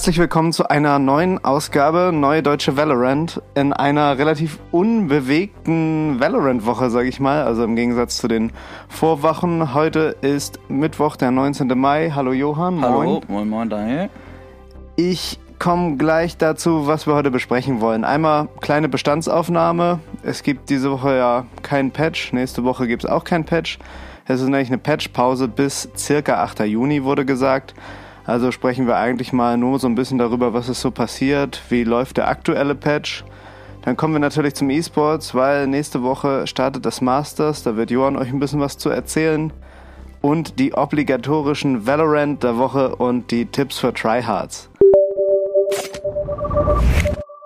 Herzlich willkommen zu einer neuen Ausgabe Neue Deutsche Valorant in einer relativ unbewegten Valorant-Woche, sage ich mal. Also im Gegensatz zu den Vorwochen. Heute ist Mittwoch, der 19. Mai. Hallo Johann. Hallo, moin, moin, Daniel. Ich komme gleich dazu, was wir heute besprechen wollen. Einmal kleine Bestandsaufnahme. Es gibt diese Woche ja keinen Patch. Nächste Woche gibt es auch keinen Patch. Es ist nämlich eine Patchpause bis circa 8. Juni, wurde gesagt. Also sprechen wir eigentlich mal nur so ein bisschen darüber, was ist so passiert, wie läuft der aktuelle Patch. Dann kommen wir natürlich zum E-Sports, weil nächste Woche startet das Masters. Da wird Johann euch ein bisschen was zu erzählen. Und die obligatorischen Valorant der Woche und die Tipps für Tryhards.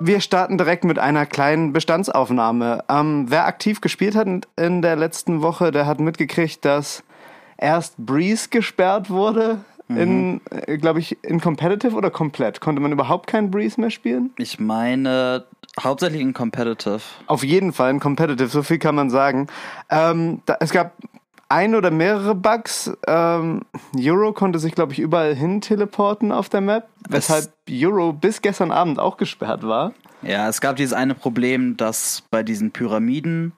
Wir starten direkt mit einer kleinen Bestandsaufnahme. Ähm, wer aktiv gespielt hat in der letzten Woche, der hat mitgekriegt, dass erst Breeze gesperrt wurde in, äh, glaube ich, in Competitive oder komplett? Konnte man überhaupt keinen Breeze mehr spielen? Ich meine, hauptsächlich in Competitive. Auf jeden Fall in Competitive, so viel kann man sagen. Ähm, da, es gab ein oder mehrere Bugs. Ähm, Euro konnte sich, glaube ich, überall hin teleporten auf der Map, weshalb Euro bis gestern Abend auch gesperrt war. Ja, es gab dieses eine Problem, dass bei diesen Pyramiden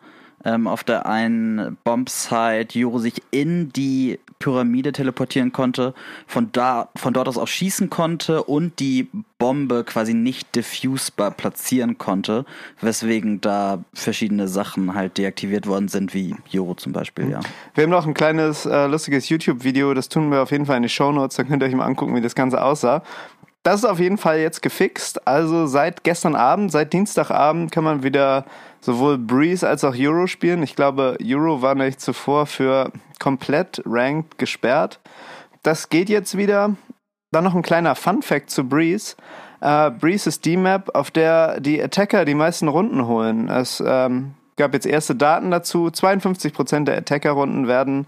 ähm, auf der einen Bombsite Juro sich in die Pyramide teleportieren konnte, von da von dort aus auch schießen konnte und die Bombe quasi nicht diffusbar platzieren konnte, weswegen da verschiedene Sachen halt deaktiviert worden sind, wie Juro zum Beispiel, ja. Wir haben noch ein kleines äh, lustiges YouTube-Video, das tun wir auf jeden Fall in die Show Notes, dann könnt ihr euch mal angucken, wie das Ganze aussah. Das ist auf jeden Fall jetzt gefixt. Also seit gestern Abend, seit Dienstagabend kann man wieder sowohl Breeze als auch Euro spielen. Ich glaube, Euro war nämlich zuvor für komplett Ranked gesperrt. Das geht jetzt wieder. Dann noch ein kleiner Fun Fact zu Breeze. Äh, Breeze ist die Map, auf der die Attacker die meisten Runden holen. Es ähm, gab jetzt erste Daten dazu. 52% der Attacker-Runden werden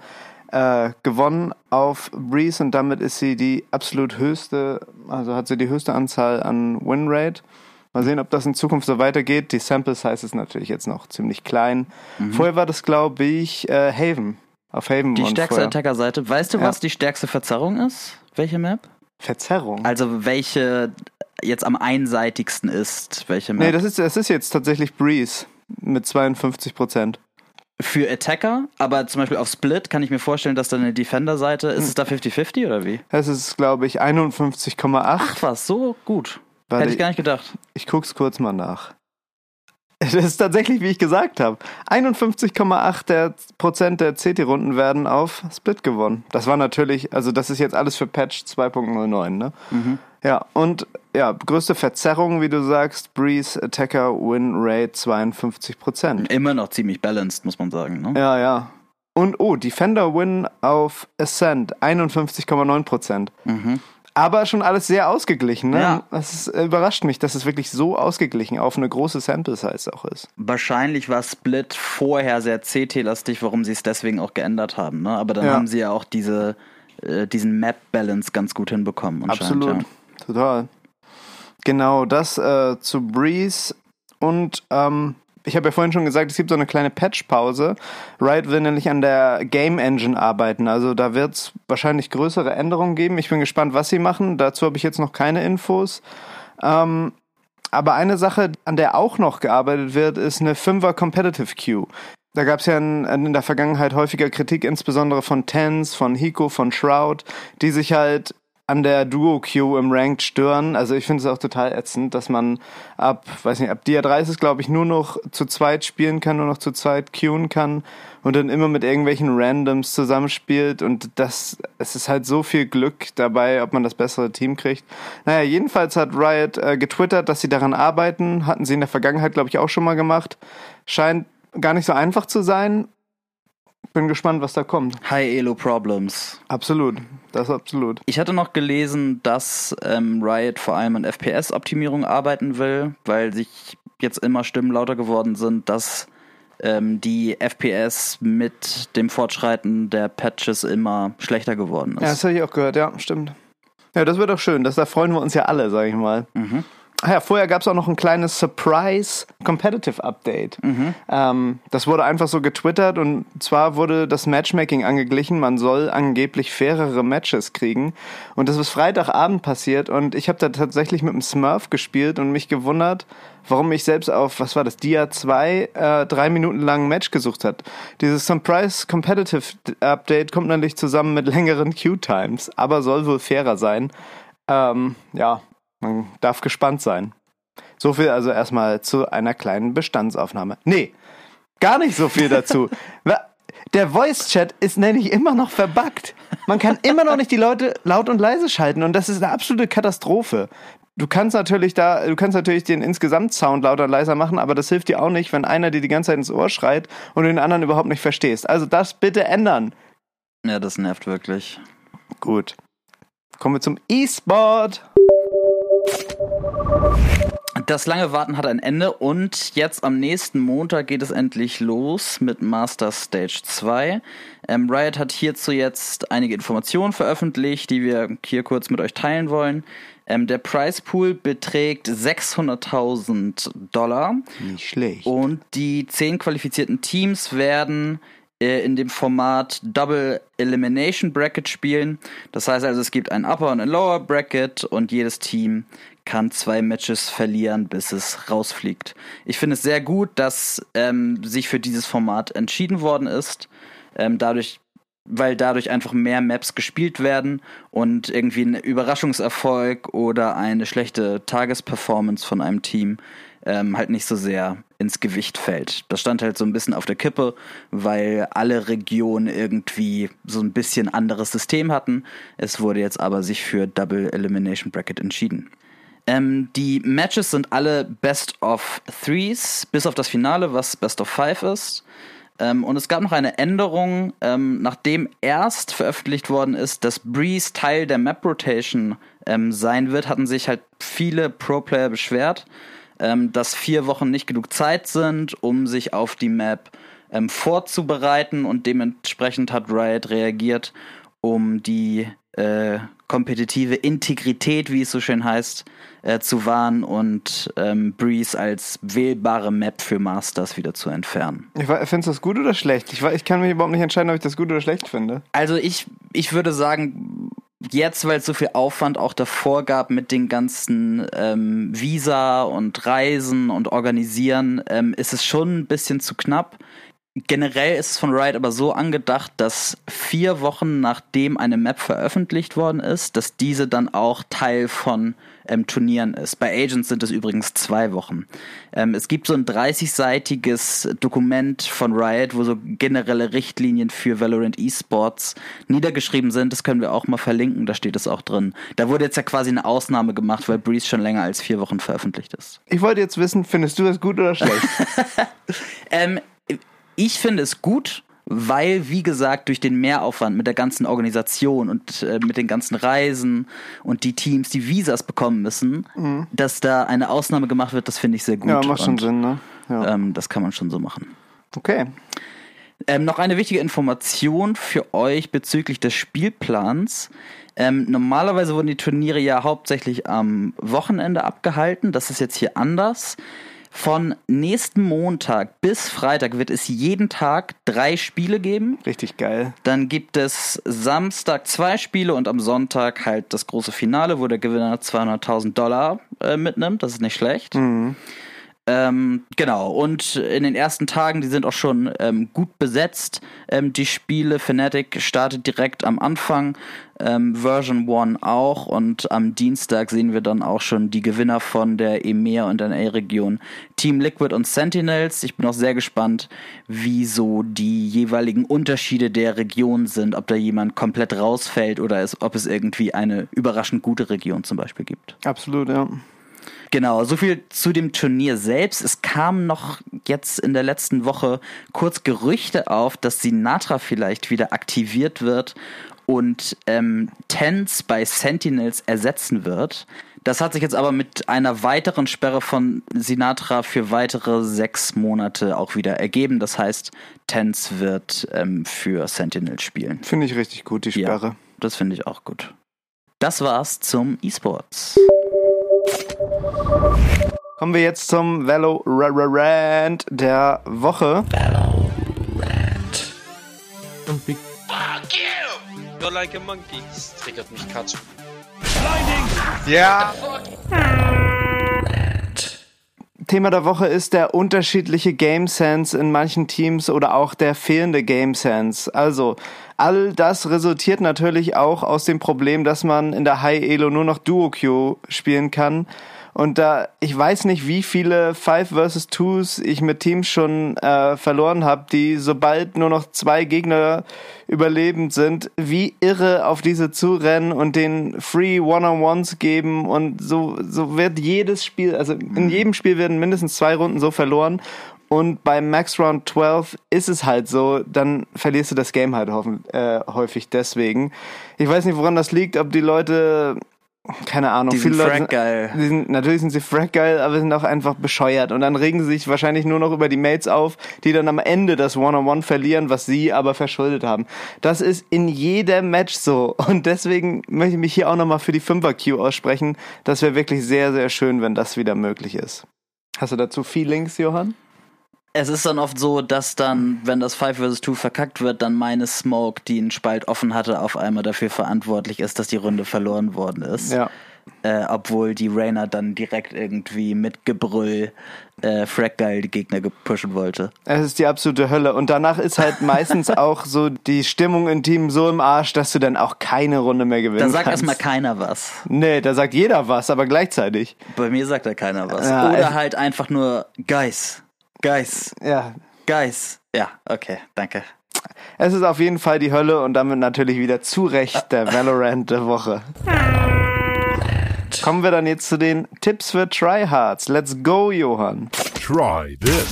äh, gewonnen auf Breeze und damit ist sie die absolut höchste, also hat sie die höchste Anzahl an Winrate. Mal sehen, ob das in Zukunft so weitergeht. Die Sample Size ist natürlich jetzt noch ziemlich klein. Mhm. Vorher war das, glaube ich, äh, Haven. Auf Haven. Die stärkste Attacker-Seite. Weißt du, ja. was die stärkste Verzerrung ist? Welche Map? Verzerrung? Also welche jetzt am einseitigsten ist? Welche Map? Nee, das ist, das ist jetzt tatsächlich Breeze mit 52 Prozent für Attacker, aber zum Beispiel auf Split kann ich mir vorstellen, dass da eine Defender-Seite, ist es da 50-50 oder wie? Es ist, glaube ich, 51,8. Ach was, so gut. Warte, Hätte ich gar nicht gedacht. Ich guck's kurz mal nach. Das ist tatsächlich, wie ich gesagt habe. 51,8 der Prozent der CT-Runden werden auf Split gewonnen. Das war natürlich, also das ist jetzt alles für Patch 2.09, ne? Mhm. Ja, und ja, größte Verzerrung, wie du sagst, Breeze Attacker Win Rate 52 Prozent. Immer noch ziemlich balanced, muss man sagen, ne? Ja, ja. Und oh, Defender Win auf Ascent 51,9 Prozent. Mhm. Aber schon alles sehr ausgeglichen. Ne? Ja. Das ist, äh, überrascht mich, dass es wirklich so ausgeglichen auf eine große Sample Size auch ist. Wahrscheinlich war Split vorher sehr CT-lastig, warum sie es deswegen auch geändert haben. Ne? Aber dann ja. haben sie ja auch diese, äh, diesen Map-Balance ganz gut hinbekommen. Absolut, ja. total. Genau, das äh, zu Breeze und ähm, ich habe ja vorhin schon gesagt, es gibt so eine kleine Patch-Pause. Riot will nämlich an der Game Engine arbeiten. Also da wird es wahrscheinlich größere Änderungen geben. Ich bin gespannt, was sie machen. Dazu habe ich jetzt noch keine Infos. Ähm, aber eine Sache, an der auch noch gearbeitet wird, ist eine 5er Competitive Queue. Da gab es ja in, in, der Vergangenheit häufiger Kritik, insbesondere von Tens, von Hiko, von Shroud, die sich halt an der Duo-Queue im Ranked stören. Also ich finde es auch total ätzend, dass man ab, weiß nicht, ab Dia 3 ist es, glaube ich, nur noch zu zweit spielen kann, nur noch zu zweit queuen kann und dann immer mit irgendwelchen Randoms zusammenspielt und das, es ist halt so viel Glück dabei, ob man das bessere Team kriegt. Naja, jedenfalls hat Riot äh, getwittert, dass sie daran arbeiten, hatten sie in der Vergangenheit, glaube ich, auch schon mal gemacht. Scheint gar nicht so einfach zu sein, bin gespannt, was da kommt. High Elo Problems. Absolut, das absolut. Ich hatte noch gelesen, dass ähm, Riot vor allem an FPS-Optimierung arbeiten will, weil sich jetzt immer Stimmen lauter geworden sind, dass ähm, die FPS mit dem Fortschreiten der Patches immer schlechter geworden ist. Ja, das habe ich auch gehört, ja, stimmt. Ja, das wird doch schön. Das, da freuen wir uns ja alle, sag ich mal. Mhm. Ach ja, vorher gab es auch noch ein kleines Surprise Competitive Update. Mhm. Ähm, das wurde einfach so getwittert und zwar wurde das Matchmaking angeglichen. Man soll angeblich fairere Matches kriegen. Und das ist Freitagabend passiert und ich habe da tatsächlich mit dem Smurf gespielt und mich gewundert, warum ich selbst auf, was war das, Dia 2 äh, drei Minuten lang ein Match gesucht hat. Dieses Surprise Competitive Update kommt natürlich zusammen mit längeren Queue-Times, aber soll wohl fairer sein. Ähm, ja, man darf gespannt sein. So viel also erstmal zu einer kleinen Bestandsaufnahme. Nee, gar nicht so viel dazu. Der Voice-Chat ist nämlich immer noch verbuggt. Man kann immer noch nicht die Leute laut und leise schalten und das ist eine absolute Katastrophe. Du kannst natürlich da, du kannst natürlich den Insgesamt-Sound lauter und leiser machen, aber das hilft dir auch nicht, wenn einer dir die ganze Zeit ins Ohr schreit und du den anderen überhaupt nicht verstehst. Also das bitte ändern. Ja, das nervt wirklich. Gut. Kommen wir zum E-Sport. Das lange Warten hat ein Ende und jetzt am nächsten Montag geht es endlich los mit Master Stage 2. Ähm, Riot hat hierzu jetzt einige Informationen veröffentlicht, die wir hier kurz mit euch teilen wollen. Ähm, der Price Pool beträgt 600.000 Dollar. Nicht schlecht. Und die zehn qualifizierten Teams werden in dem Format Double Elimination Bracket spielen. Das heißt also, es gibt ein Upper und ein Lower Bracket und jedes Team kann zwei Matches verlieren, bis es rausfliegt. Ich finde es sehr gut, dass ähm, sich für dieses Format entschieden worden ist. Ähm, dadurch weil dadurch einfach mehr Maps gespielt werden und irgendwie ein Überraschungserfolg oder eine schlechte Tagesperformance von einem Team ähm, halt nicht so sehr ins Gewicht fällt. Das stand halt so ein bisschen auf der Kippe, weil alle Regionen irgendwie so ein bisschen anderes System hatten. Es wurde jetzt aber sich für Double Elimination Bracket entschieden. Ähm, die Matches sind alle Best of Threes, bis auf das Finale, was Best of Five ist. Ähm, und es gab noch eine Änderung, ähm, nachdem erst veröffentlicht worden ist, dass Breeze Teil der Map Rotation ähm, sein wird, hatten sich halt viele Pro-Player beschwert ähm, dass vier Wochen nicht genug Zeit sind, um sich auf die Map ähm, vorzubereiten und dementsprechend hat Riot reagiert, um die äh, kompetitive Integrität, wie es so schön heißt, äh, zu wahren und ähm, Breeze als wählbare Map für Masters wieder zu entfernen. Ich finde das gut oder schlecht? Ich, ich kann mich überhaupt nicht entscheiden, ob ich das gut oder schlecht finde. Also ich, ich würde sagen, jetzt, weil es so viel Aufwand auch davor gab mit den ganzen ähm, Visa und Reisen und Organisieren, ähm, ist es schon ein bisschen zu knapp. Generell ist es von Riot aber so angedacht, dass vier Wochen nachdem eine Map veröffentlicht worden ist, dass diese dann auch Teil von ähm, Turnieren ist. Bei Agents sind es übrigens zwei Wochen. Ähm, es gibt so ein 30-seitiges Dokument von Riot, wo so generelle Richtlinien für Valorant Esports niedergeschrieben sind. Das können wir auch mal verlinken, da steht es auch drin. Da wurde jetzt ja quasi eine Ausnahme gemacht, weil Breeze schon länger als vier Wochen veröffentlicht ist. Ich wollte jetzt wissen, findest du das gut oder schlecht? ähm, ich finde es gut, weil, wie gesagt, durch den Mehraufwand mit der ganzen Organisation und äh, mit den ganzen Reisen und die Teams, die Visas bekommen müssen, mhm. dass da eine Ausnahme gemacht wird, das finde ich sehr gut. Ja, macht schon Sinn, ne? Ja. Ähm, das kann man schon so machen. Okay. Ähm, noch eine wichtige Information für euch bezüglich des Spielplans. Ähm, normalerweise wurden die Turniere ja hauptsächlich am Wochenende abgehalten. Das ist jetzt hier anders. Von nächsten Montag bis Freitag wird es jeden Tag drei Spiele geben. Richtig geil. Dann gibt es Samstag zwei Spiele und am Sonntag halt das große Finale, wo der Gewinner 200.000 Dollar äh, mitnimmt. Das ist nicht schlecht. Mhm. Ähm, genau, und in den ersten Tagen, die sind auch schon ähm, gut besetzt. Ähm, die Spiele, Fnatic startet direkt am Anfang, ähm, Version 1 auch und am Dienstag sehen wir dann auch schon die Gewinner von der EMEA und NA-Region, Team Liquid und Sentinels. Ich bin auch sehr gespannt, wie so die jeweiligen Unterschiede der Region sind, ob da jemand komplett rausfällt oder es, ob es irgendwie eine überraschend gute Region zum Beispiel gibt. Absolut, ja. Genau, so viel zu dem Turnier selbst. Es kamen noch jetzt in der letzten Woche kurz Gerüchte auf, dass Sinatra vielleicht wieder aktiviert wird und ähm, Tens bei Sentinels ersetzen wird. Das hat sich jetzt aber mit einer weiteren Sperre von Sinatra für weitere sechs Monate auch wieder ergeben. Das heißt, Tens wird ähm, für Sentinels spielen. Finde ich richtig gut, die Sperre. Ja, das finde ich auch gut. Das war's zum E-Sports. Kommen wir jetzt zum Valorant der Woche. Valorant. Und wie Fuck you! You're like a monkey. Das triggert mich Katsch. Ja. Thema der Woche ist der unterschiedliche Game Sense in manchen Teams oder auch der fehlende Game Sense. Also, all das resultiert natürlich auch aus dem Problem, dass man in der High Elo nur noch Duo Queue spielen kann. Und da, ich weiß nicht, wie viele Five vs. Twos ich mit Teams schon äh, verloren habe, die sobald nur noch zwei Gegner überlebend sind, wie irre auf diese zurennen und den Free One-on-Ones geben und so, so wird jedes Spiel, also in jedem Spiel werden mindestens zwei Runden so verloren und beim Max Round 12 ist es halt so, dann verlierst du das Game halt hoffen, äh, häufig deswegen. Ich weiß nicht, woran das liegt, ob die Leute keine Ahnung, Die sind viele Leute frackgeil. die sind, natürlich sind sie frackgeil, aber sind auch einfach bescheuert. Und dann regen sie sich wahrscheinlich nur noch über die Mates auf, die dann am Ende das One-on-One verlieren, was sie aber verschuldet haben. Das ist in jedem Match so. Und deswegen möchte ich mich hier auch nochmal für die 5er-Queue aussprechen. Das wäre wirklich sehr, sehr schön, wenn das wieder möglich ist. Hast du dazu Feelings, Johann? Es ist dann oft so, dass dann, wenn das 5 vs. 2 verkackt wird, dann meine Smoke, die einen Spalt offen hatte, auf einmal dafür verantwortlich ist, dass die Runde verloren worden ist. Ja. Äh, obwohl die Rainer dann direkt irgendwie mit Gebrüll äh, Fraggeil die Gegner pushen wollte. Es ist die absolute Hölle. Und danach ist halt meistens auch so die Stimmung im Team so im Arsch, dass du dann auch keine Runde mehr gewinnen Da sagt kannst. erstmal keiner was. Nee, da sagt jeder was, aber gleichzeitig. Bei mir sagt da keiner was. Ja, Oder halt einfach nur Guys. Guys. Ja, Guys. Ja, okay, danke. Es ist auf jeden Fall die Hölle und damit natürlich wieder zu Recht der Valorant der Woche. Kommen wir dann jetzt zu den Tipps für Tryhards. Let's go, Johann. Try this.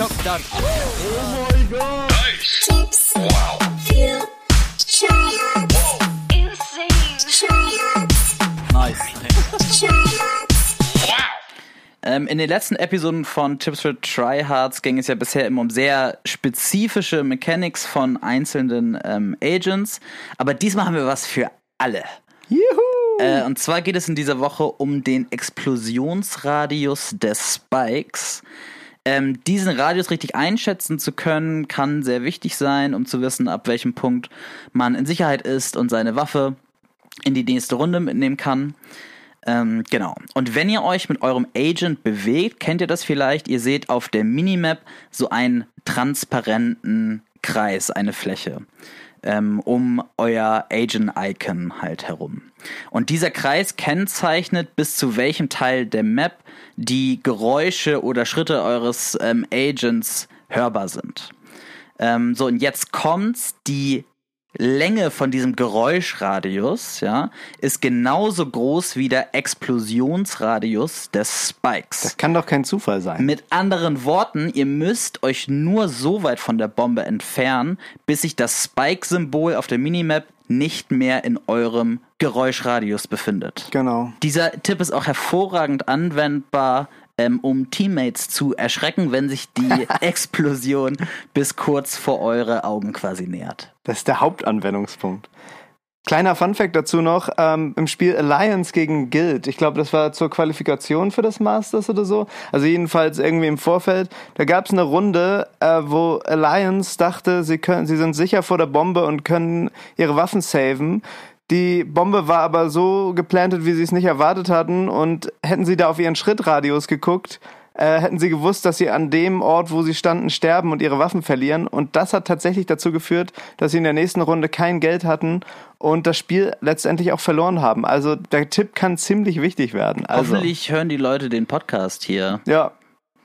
Tips für Tryhards. Ähm, in den letzten Episoden von Tips für Tryhards ging es ja bisher immer um sehr spezifische Mechanics von einzelnen ähm, Agents, aber diesmal haben wir was für alle. Juhu! Äh, und zwar geht es in dieser Woche um den Explosionsradius des Spikes. Ähm, diesen Radius richtig einschätzen zu können, kann sehr wichtig sein, um zu wissen, ab welchem Punkt man in Sicherheit ist und seine Waffe in die nächste Runde mitnehmen kann. Ähm, genau. Und wenn ihr euch mit eurem Agent bewegt, kennt ihr das vielleicht, ihr seht auf der Minimap so einen transparenten Kreis, eine Fläche ähm, um euer Agent-Icon halt herum. Und dieser Kreis kennzeichnet, bis zu welchem Teil der Map die Geräusche oder Schritte eures ähm, Agents hörbar sind. Ähm, so, und jetzt kommt's, die Länge von diesem Geräuschradius, ja, ist genauso groß wie der Explosionsradius des Spikes. Das kann doch kein Zufall sein. Mit anderen Worten, ihr müsst euch nur so weit von der Bombe entfernen, bis sich das Spike-Symbol auf der Minimap nicht mehr in eurem Geräuschradius befindet. Genau. Dieser Tipp ist auch hervorragend anwendbar, ähm, um Teammates zu erschrecken, wenn sich die Explosion bis kurz vor eure Augen quasi nähert. Das ist der Hauptanwendungspunkt. Kleiner Funfact dazu noch, ähm, im Spiel Alliance gegen Guild, ich glaube, das war zur Qualifikation für das Masters oder so, also jedenfalls irgendwie im Vorfeld, da gab es eine Runde, äh, wo Alliance dachte, sie, können, sie sind sicher vor der Bombe und können ihre Waffen saven. Die Bombe war aber so geplantet, wie sie es nicht erwartet hatten und hätten sie da auf ihren Schrittradius geguckt, äh, hätten sie gewusst, dass sie an dem Ort, wo sie standen, sterben und ihre Waffen verlieren. Und das hat tatsächlich dazu geführt, dass sie in der nächsten Runde kein Geld hatten und das Spiel letztendlich auch verloren haben. Also der Tipp kann ziemlich wichtig werden. Also, Hoffentlich hören die Leute den Podcast hier. Ja.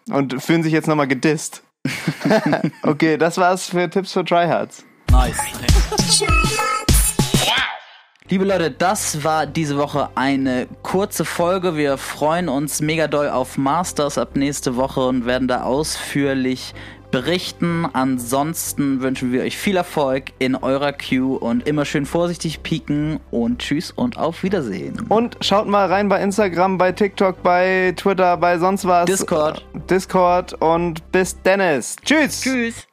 Und fühlen sich jetzt nochmal gedisst. okay, das war's für Tipps für Tryhards. Liebe Leute, das war diese Woche eine kurze Folge. Wir freuen uns mega doll auf Masters ab nächste Woche und werden da ausführlich berichten. Ansonsten wünschen wir euch viel Erfolg in eurer Queue und immer schön vorsichtig pieken und tschüss und auf Wiedersehen. Und schaut mal rein bei Instagram, bei TikTok, bei Twitter, bei sonst was. Discord. Discord und bis Dennis. Tschüss. Tschüss.